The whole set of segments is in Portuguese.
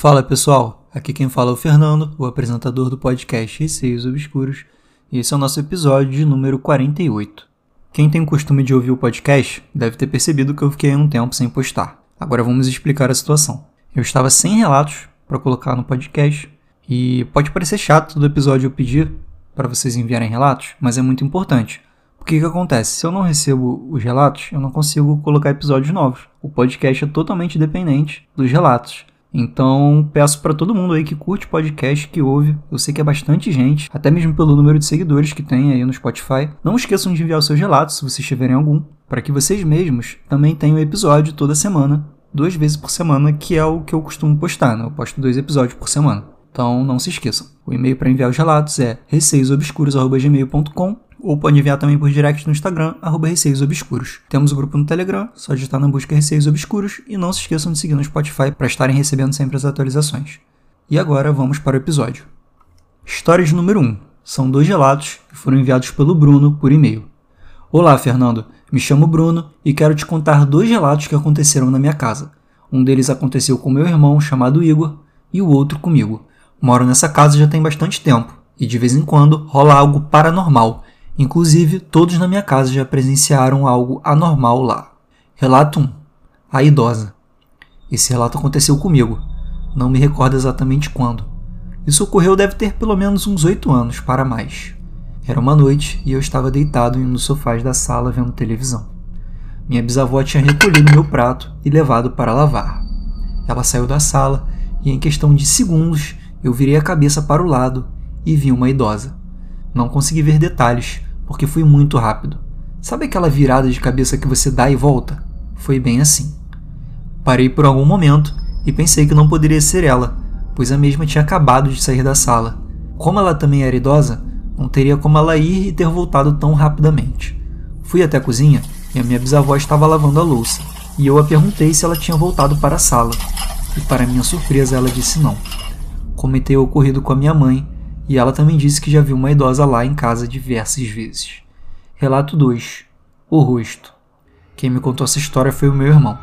Fala pessoal, aqui quem fala é o Fernando, o apresentador do podcast Receios Obscuros, e esse é o nosso episódio de número 48. Quem tem o costume de ouvir o podcast deve ter percebido que eu fiquei um tempo sem postar. Agora vamos explicar a situação. Eu estava sem relatos para colocar no podcast, e pode parecer chato todo episódio eu pedir para vocês enviarem relatos, mas é muito importante. O que, que acontece? Se eu não recebo os relatos, eu não consigo colocar episódios novos. O podcast é totalmente dependente dos relatos. Então, peço para todo mundo aí que curte podcast, que ouve, eu sei que é bastante gente, até mesmo pelo número de seguidores que tem aí no Spotify. Não esqueçam de enviar os seus relatos, se vocês tiverem algum, para que vocês mesmos também tenham episódio toda semana, duas vezes por semana, que é o que eu costumo postar, né? Eu posto dois episódios por semana. Então, não se esqueçam. O e-mail para enviar os relatos é receiosobscuros.gmail.com ou pode enviar também por direct no Instagram, arroba. Temos o grupo no Telegram, só digitar na busca Receios Obscuros e não se esqueçam de seguir no Spotify para estarem recebendo sempre as atualizações. E agora vamos para o episódio. História de número 1. São dois relatos que foram enviados pelo Bruno por e-mail. Olá, Fernando. Me chamo Bruno e quero te contar dois relatos que aconteceram na minha casa. Um deles aconteceu com meu irmão, chamado Igor, e o outro comigo. Moro nessa casa já tem bastante tempo, e de vez em quando rola algo paranormal Inclusive, todos na minha casa já presenciaram algo anormal lá. Relato 1. A idosa. Esse relato aconteceu comigo. Não me recordo exatamente quando. Isso ocorreu deve ter pelo menos uns oito anos para mais. Era uma noite e eu estava deitado em um dos sofás da sala vendo televisão. Minha bisavó tinha recolhido meu prato e levado para lavar. Ela saiu da sala e, em questão de segundos, eu virei a cabeça para o lado e vi uma idosa. Não consegui ver detalhes, porque fui muito rápido. Sabe aquela virada de cabeça que você dá e volta? Foi bem assim. Parei por algum momento e pensei que não poderia ser ela, pois a mesma tinha acabado de sair da sala. Como ela também era idosa, não teria como ela ir e ter voltado tão rapidamente. Fui até a cozinha e a minha bisavó estava lavando a louça, e eu a perguntei se ela tinha voltado para a sala. E para minha surpresa, ela disse não. Comentei o ocorrido com a minha mãe e ela também disse que já viu uma idosa lá em casa diversas vezes. Relato 2 O rosto. Quem me contou essa história foi o meu irmão.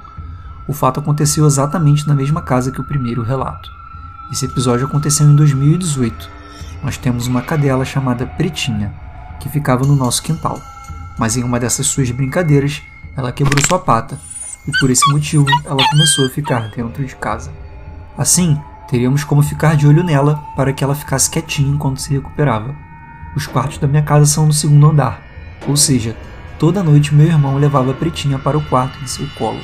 O fato aconteceu exatamente na mesma casa que o primeiro relato. Esse episódio aconteceu em 2018. Nós temos uma cadela chamada Pretinha, que ficava no nosso quintal. Mas em uma dessas suas brincadeiras, ela quebrou sua pata, e por esse motivo ela começou a ficar dentro de casa. Assim, Teríamos como ficar de olho nela para que ela ficasse quietinha enquanto se recuperava. Os quartos da minha casa são no segundo andar, ou seja, toda noite meu irmão levava a Pretinha para o quarto em seu colo.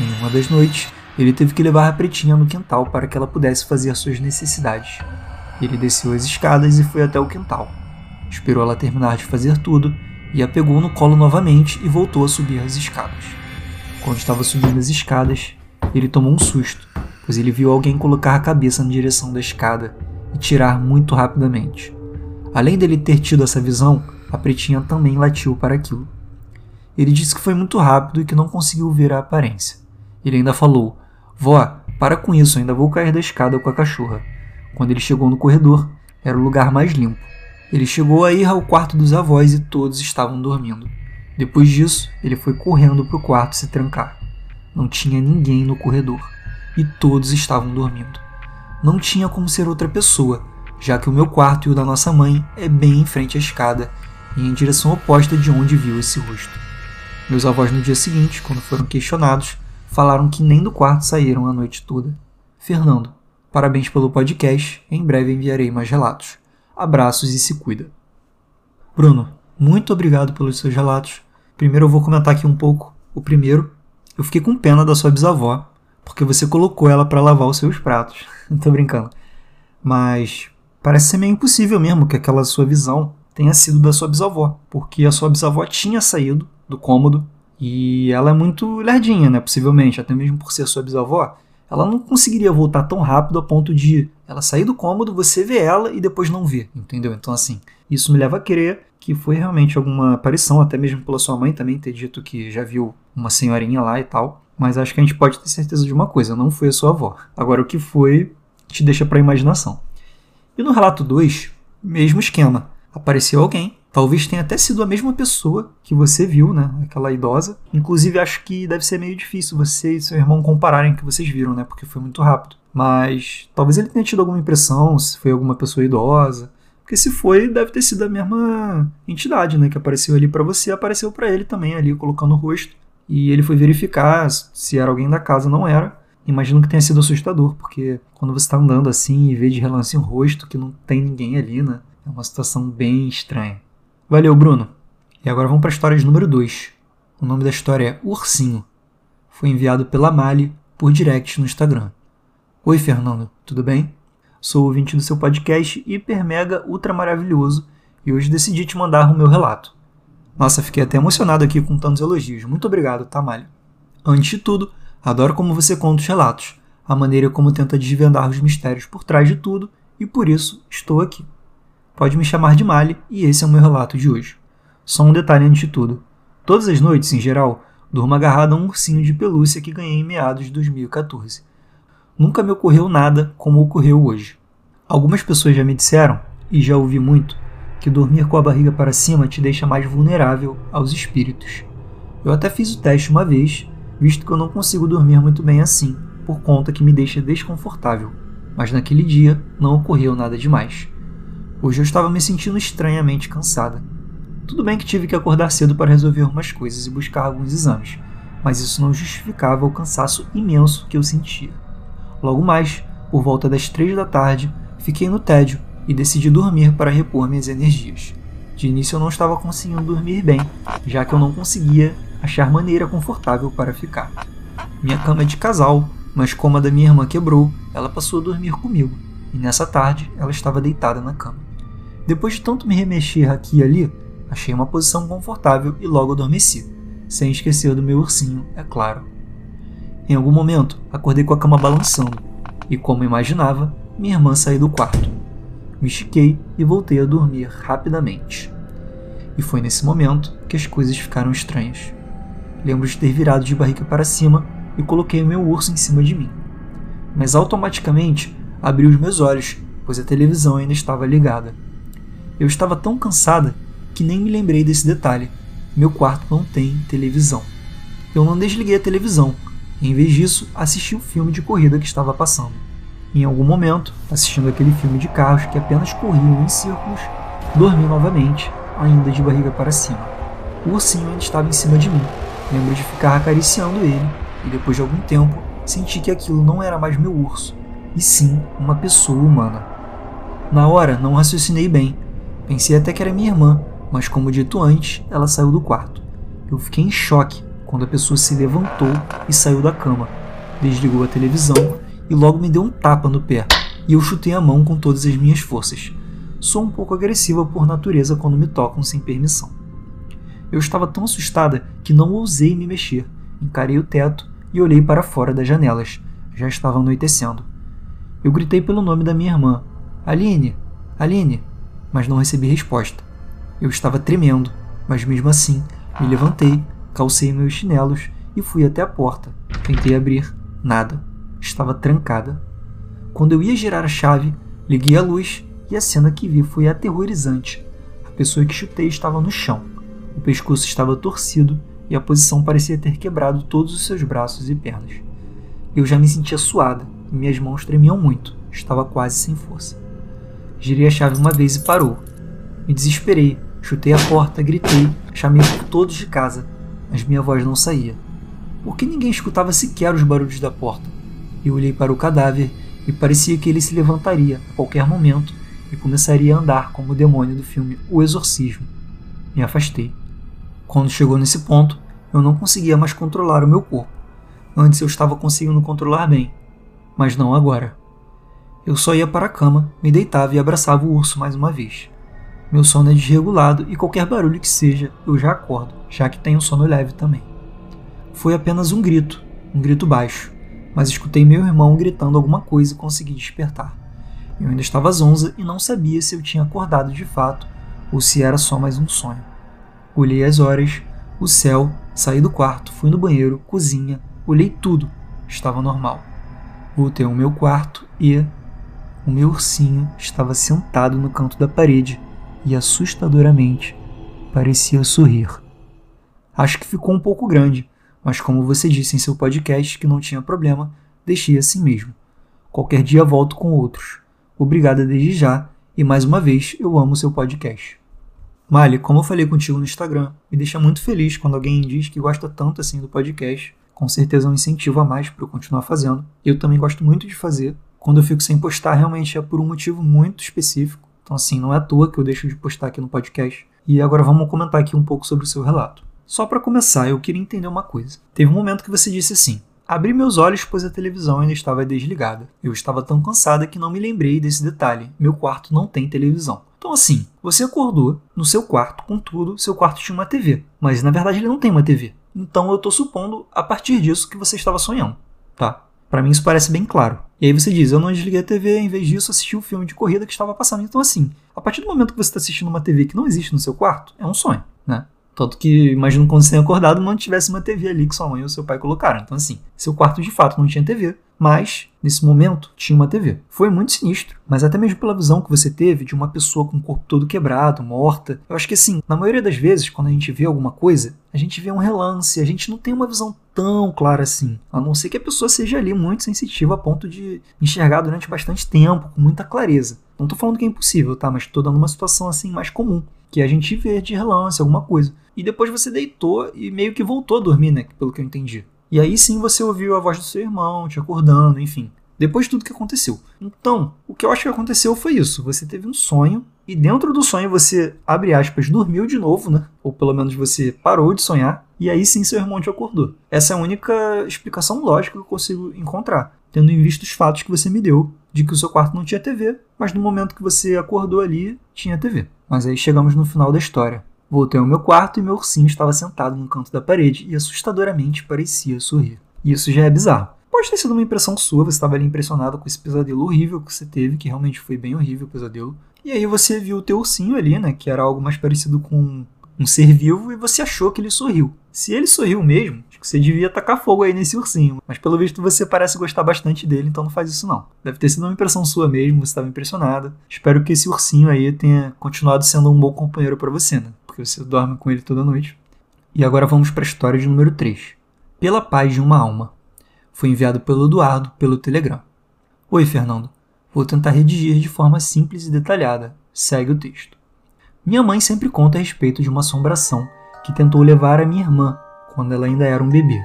Em uma das noites, ele teve que levar a Pretinha no quintal para que ela pudesse fazer suas necessidades. Ele desceu as escadas e foi até o quintal. Esperou ela terminar de fazer tudo e a pegou no colo novamente e voltou a subir as escadas. Quando estava subindo as escadas, ele tomou um susto pois ele viu alguém colocar a cabeça na direção da escada e tirar muito rapidamente. Além dele ter tido essa visão, a pretinha também latiu para aquilo. Ele disse que foi muito rápido e que não conseguiu ver a aparência. Ele ainda falou: Vó, para com isso, ainda vou cair da escada com a cachorra. Quando ele chegou no corredor, era o lugar mais limpo. Ele chegou a ir ao quarto dos avós e todos estavam dormindo. Depois disso, ele foi correndo para o quarto se trancar. Não tinha ninguém no corredor e todos estavam dormindo. Não tinha como ser outra pessoa, já que o meu quarto e o da nossa mãe é bem em frente à escada e em direção oposta de onde viu esse rosto. Meus avós, no dia seguinte, quando foram questionados, falaram que nem do quarto saíram a noite toda. Fernando, parabéns pelo podcast, em breve enviarei mais relatos. Abraços e se cuida. Bruno, muito obrigado pelos seus relatos. Primeiro eu vou comentar aqui um pouco. O primeiro, eu fiquei com pena da sua bisavó, porque você colocou ela para lavar os seus pratos. Não tô brincando. Mas parece ser meio impossível mesmo que aquela sua visão tenha sido da sua bisavó, porque a sua bisavó tinha saído do cômodo e ela é muito lerdinha, né? Possivelmente, até mesmo por ser sua bisavó, ela não conseguiria voltar tão rápido a ponto de ela sair do cômodo, você ver ela e depois não ver, entendeu? Então, assim, isso me leva a crer que foi realmente alguma aparição, até mesmo pela sua mãe também ter dito que já viu uma senhorinha lá e tal. Mas acho que a gente pode ter certeza de uma coisa: não foi a sua avó. Agora, o que foi, te deixa para a imaginação. E no relato 2, mesmo esquema. Apareceu alguém Talvez tenha até sido a mesma pessoa que você viu, né? Aquela idosa. Inclusive, acho que deve ser meio difícil você e seu irmão compararem o que vocês viram, né? Porque foi muito rápido. Mas talvez ele tenha tido alguma impressão, se foi alguma pessoa idosa. Porque se foi, deve ter sido a mesma entidade, né? Que apareceu ali para você, apareceu para ele também ali, colocando o rosto. E ele foi verificar se era alguém da casa, não era. Imagino que tenha sido assustador, porque quando você está andando assim e vê de relance um rosto que não tem ninguém ali, né? É uma situação bem estranha. Valeu, Bruno. E agora vamos para a história de número 2. O nome da história é Ursinho. Foi enviado pela Mali por direct no Instagram. Oi, Fernando, tudo bem? Sou ouvinte do seu podcast hiper mega ultra maravilhoso e hoje decidi te mandar o meu relato. Nossa, fiquei até emocionado aqui com tantos elogios. Muito obrigado, Mali? Antes de tudo, adoro como você conta os relatos, a maneira como tenta desvendar os mistérios por trás de tudo e por isso estou aqui. Pode me chamar de Mali e esse é o meu relato de hoje. Só um detalhe antes de tudo. Todas as noites, em geral, durmo agarrado a um ursinho de pelúcia que ganhei em meados de 2014. Nunca me ocorreu nada como ocorreu hoje. Algumas pessoas já me disseram, e já ouvi muito, que dormir com a barriga para cima te deixa mais vulnerável aos espíritos. Eu até fiz o teste uma vez, visto que eu não consigo dormir muito bem assim, por conta que me deixa desconfortável. Mas naquele dia não ocorreu nada demais. Hoje eu estava me sentindo estranhamente cansada. Tudo bem que tive que acordar cedo para resolver umas coisas e buscar alguns exames, mas isso não justificava o cansaço imenso que eu sentia. Logo mais, por volta das três da tarde, fiquei no tédio e decidi dormir para repor minhas energias. De início eu não estava conseguindo dormir bem, já que eu não conseguia achar maneira confortável para ficar. Minha cama é de casal, mas como a da minha irmã quebrou, ela passou a dormir comigo, e nessa tarde ela estava deitada na cama. Depois de tanto me remexer aqui e ali, achei uma posição confortável e logo adormeci, sem esquecer do meu ursinho, é claro. Em algum momento, acordei com a cama balançando, e como imaginava, minha irmã saiu do quarto. Me estiquei e voltei a dormir rapidamente. E foi nesse momento que as coisas ficaram estranhas. Lembro de ter virado de barriga para cima e coloquei o meu urso em cima de mim. Mas automaticamente abri os meus olhos, pois a televisão ainda estava ligada. Eu estava tão cansada que nem me lembrei desse detalhe. Meu quarto não tem televisão. Eu não desliguei a televisão. Em vez disso, assisti o filme de corrida que estava passando. Em algum momento, assistindo aquele filme de carros que apenas corriam em círculos, dormi novamente, ainda de barriga para cima. O ursinho ainda estava em cima de mim. Lembro de ficar acariciando ele, e depois de algum tempo, senti que aquilo não era mais meu urso, e sim uma pessoa humana. Na hora, não raciocinei bem, Pensei até que era minha irmã, mas como dito antes, ela saiu do quarto. Eu fiquei em choque quando a pessoa se levantou e saiu da cama, desligou a televisão e logo me deu um tapa no pé, e eu chutei a mão com todas as minhas forças. Sou um pouco agressiva por natureza quando me tocam sem permissão. Eu estava tão assustada que não ousei me mexer. Encarei o teto e olhei para fora das janelas. Já estava anoitecendo. Eu gritei pelo nome da minha irmã. Aline! Aline! mas não recebi resposta. Eu estava tremendo, mas mesmo assim me levantei, calcei meus chinelos e fui até a porta. Tentei abrir, nada. Estava trancada. Quando eu ia girar a chave, liguei a luz e a cena que vi foi aterrorizante. A pessoa que chutei estava no chão. O pescoço estava torcido e a posição parecia ter quebrado todos os seus braços e pernas. Eu já me sentia suada e minhas mãos tremiam muito. Estava quase sem força. Girei a chave uma vez e parou. Me desesperei, chutei a porta, gritei, chamei por todos de casa, mas minha voz não saía. Por que ninguém escutava sequer os barulhos da porta? Eu olhei para o cadáver e parecia que ele se levantaria a qualquer momento e começaria a andar como o demônio do filme O Exorcismo. Me afastei. Quando chegou nesse ponto, eu não conseguia mais controlar o meu corpo. Antes eu estava conseguindo controlar bem, mas não agora. Eu só ia para a cama, me deitava e abraçava o urso mais uma vez. Meu sono é desregulado e qualquer barulho que seja, eu já acordo, já que tenho sono leve também. Foi apenas um grito, um grito baixo, mas escutei meu irmão gritando alguma coisa e consegui despertar. Eu ainda estava zonza e não sabia se eu tinha acordado de fato ou se era só mais um sonho. Olhei as horas, o céu, saí do quarto, fui no banheiro, cozinha, olhei tudo, estava normal. Voltei ao meu quarto e, o meu ursinho estava sentado no canto da parede e assustadoramente parecia sorrir. Acho que ficou um pouco grande, mas como você disse em seu podcast que não tinha problema, deixei assim mesmo. Qualquer dia volto com outros. Obrigada desde já e mais uma vez eu amo seu podcast. Mali, como eu falei contigo no Instagram, me deixa muito feliz quando alguém diz que gosta tanto assim do podcast. Com certeza é um incentivo a mais para eu continuar fazendo. Eu também gosto muito de fazer. Quando eu fico sem postar, realmente é por um motivo muito específico. Então, assim, não é à toa que eu deixo de postar aqui no podcast. E agora vamos comentar aqui um pouco sobre o seu relato. Só para começar, eu queria entender uma coisa. Teve um momento que você disse assim: Abri meus olhos, pois a televisão ainda estava desligada. Eu estava tão cansada que não me lembrei desse detalhe. Meu quarto não tem televisão. Então, assim, você acordou no seu quarto, contudo, seu quarto tinha uma TV. Mas na verdade ele não tem uma TV. Então eu estou supondo, a partir disso, que você estava sonhando, tá? Para mim isso parece bem claro. E aí você diz, eu não desliguei a TV, em vez disso assisti o um filme de corrida que estava passando. Então assim, a partir do momento que você está assistindo uma TV que não existe no seu quarto, é um sonho, né? Tanto que, imagino quando você tenha acordado, não tivesse uma TV ali que sua mãe ou seu pai colocaram. Então, assim, seu quarto de fato não tinha TV, mas, nesse momento, tinha uma TV. Foi muito sinistro, mas até mesmo pela visão que você teve de uma pessoa com o corpo todo quebrado, morta. Eu acho que, assim, na maioria das vezes, quando a gente vê alguma coisa, a gente vê um relance, a gente não tem uma visão tão clara assim. A não ser que a pessoa seja ali muito sensitiva a ponto de enxergar durante bastante tempo, com muita clareza. Não tô falando que é impossível, tá? Mas tô dando uma situação assim mais comum que a gente vê de relance, alguma coisa. E depois você deitou e meio que voltou a dormir, né? Pelo que eu entendi. E aí sim você ouviu a voz do seu irmão te acordando, enfim. Depois de tudo que aconteceu. Então, o que eu acho que aconteceu foi isso. Você teve um sonho e dentro do sonho você, abre aspas, dormiu de novo, né? Ou pelo menos você parou de sonhar. E aí sim seu irmão te acordou. Essa é a única explicação lógica que eu consigo encontrar tendo em vista os fatos que você me deu de que o seu quarto não tinha TV, mas no momento que você acordou ali, tinha TV. Mas aí chegamos no final da história. Voltei ao meu quarto e meu ursinho estava sentado no canto da parede e assustadoramente parecia sorrir. Isso já é bizarro. Pode ter sido uma impressão sua, você estava ali impressionado com esse pesadelo horrível que você teve, que realmente foi bem horrível o pesadelo. E aí você viu o teu ursinho ali, né, que era algo mais parecido com um ser vivo, e você achou que ele sorriu. Se ele sorriu mesmo, acho que você devia tacar fogo aí nesse ursinho. Mas pelo visto você parece gostar bastante dele, então não faz isso não. Deve ter sido uma impressão sua mesmo, você estava impressionada. Espero que esse ursinho aí tenha continuado sendo um bom companheiro para você, né? Porque você dorme com ele toda noite. E agora vamos para a história de número 3. Pela paz de uma alma. Foi enviado pelo Eduardo pelo Telegram. Oi, Fernando. Vou tentar redigir de forma simples e detalhada. Segue o texto. Minha mãe sempre conta a respeito de uma assombração que tentou levar a minha irmã quando ela ainda era um bebê.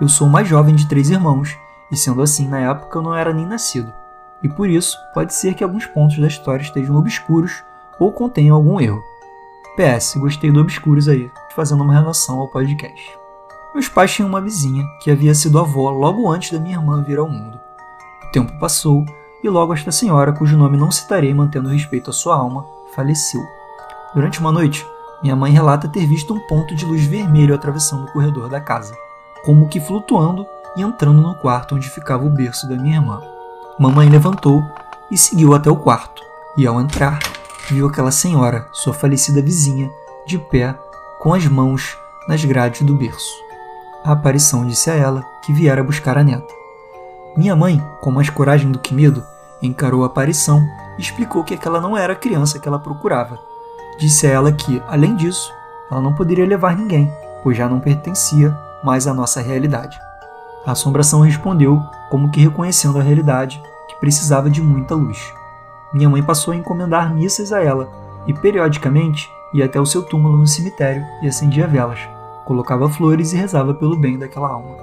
Eu sou o mais jovem de três irmãos, e sendo assim, na época eu não era nem nascido, e por isso pode ser que alguns pontos da história estejam obscuros ou contenham algum erro. PS, gostei do obscuros aí, fazendo uma relação ao podcast. Meus pais tinham uma vizinha que havia sido avó logo antes da minha irmã vir ao mundo. O tempo passou e logo esta senhora, cujo nome não citarei mantendo respeito à sua alma, faleceu. Durante uma noite, minha mãe relata ter visto um ponto de luz vermelho atravessando o corredor da casa, como que flutuando e entrando no quarto onde ficava o berço da minha irmã. Mamãe levantou e seguiu até o quarto, e ao entrar, viu aquela senhora, sua falecida vizinha, de pé, com as mãos nas grades do berço. A aparição disse a ela que viera buscar a neta. Minha mãe, com mais coragem do que medo, encarou a aparição e explicou que aquela não era a criança que ela procurava, Disse a ela que, além disso, ela não poderia levar ninguém, pois já não pertencia mais à nossa realidade. A assombração respondeu, como que reconhecendo a realidade, que precisava de muita luz. Minha mãe passou a encomendar missas a ela e, periodicamente, ia até o seu túmulo no cemitério e acendia velas, colocava flores e rezava pelo bem daquela alma.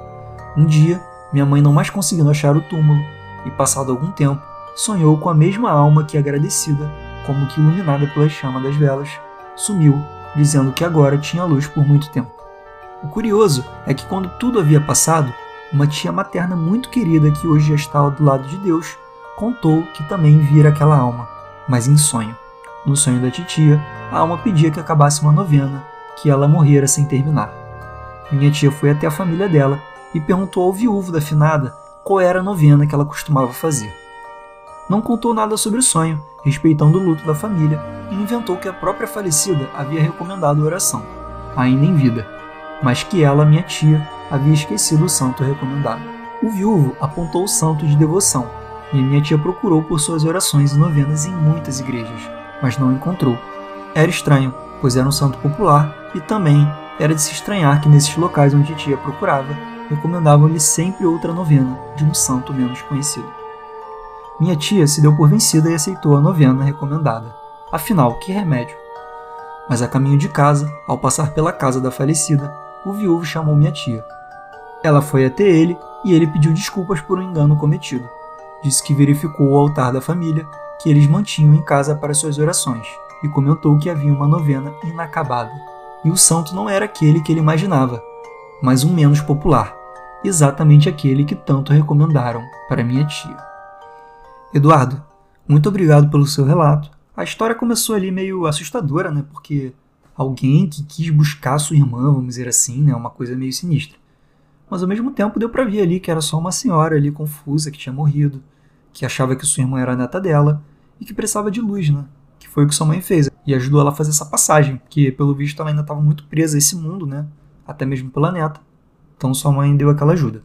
Um dia, minha mãe, não mais conseguindo achar o túmulo, e passado algum tempo, sonhou com a mesma alma que, agradecida, como que iluminada pela chama das velas, sumiu, dizendo que agora tinha luz por muito tempo. O curioso é que quando tudo havia passado, uma tia materna muito querida que hoje já estava do lado de Deus contou que também vira aquela alma, mas em sonho. No sonho da titia, a alma pedia que acabasse uma novena, que ela morrera sem terminar. Minha tia foi até a família dela e perguntou ao viúvo da finada qual era a novena que ela costumava fazer não contou nada sobre o sonho, respeitando o luto da família, e inventou que a própria falecida havia recomendado a oração, ainda em vida, mas que ela, minha tia, havia esquecido o santo recomendado. O viúvo apontou o santo de devoção, e minha tia procurou por suas orações e novenas em muitas igrejas, mas não encontrou. Era estranho, pois era um santo popular e também era de se estranhar que nesses locais onde tia procurava, recomendavam-lhe sempre outra novena de um santo menos conhecido. Minha tia se deu por vencida e aceitou a novena recomendada. Afinal, que remédio! Mas a caminho de casa, ao passar pela casa da falecida, o viúvo chamou minha tia. Ela foi até ele e ele pediu desculpas por um engano cometido. Disse que verificou o altar da família que eles mantinham em casa para suas orações e comentou que havia uma novena inacabada. E o santo não era aquele que ele imaginava, mas um menos popular, exatamente aquele que tanto recomendaram para minha tia. Eduardo, muito obrigado pelo seu relato. A história começou ali meio assustadora, né? Porque alguém que quis buscar sua irmã, vamos dizer assim, né? Uma coisa meio sinistra. Mas ao mesmo tempo deu para ver ali que era só uma senhora ali confusa que tinha morrido, que achava que sua irmã era a neta dela e que precisava de luz, né? Que foi o que sua mãe fez e ajudou ela a fazer essa passagem, porque pelo visto ela ainda estava muito presa a esse mundo, né? Até mesmo pela neta. Então sua mãe deu aquela ajuda.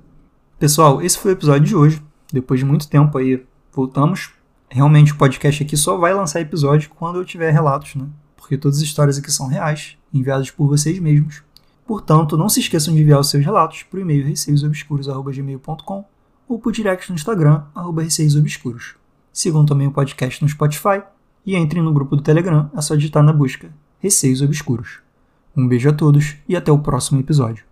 Pessoal, esse foi o episódio de hoje. Depois de muito tempo aí, voltamos. Realmente o podcast aqui só vai lançar episódio quando eu tiver relatos, né? Porque todas as histórias aqui são reais, enviadas por vocês mesmos. Portanto, não se esqueçam de enviar os seus relatos por e-mail receiosobscuros.gmail.com ou por direct no Instagram, arroba receiosobscuros. Sigam também o podcast no Spotify e entrem no grupo do Telegram, é só digitar na busca Receios Obscuros. Um beijo a todos e até o próximo episódio.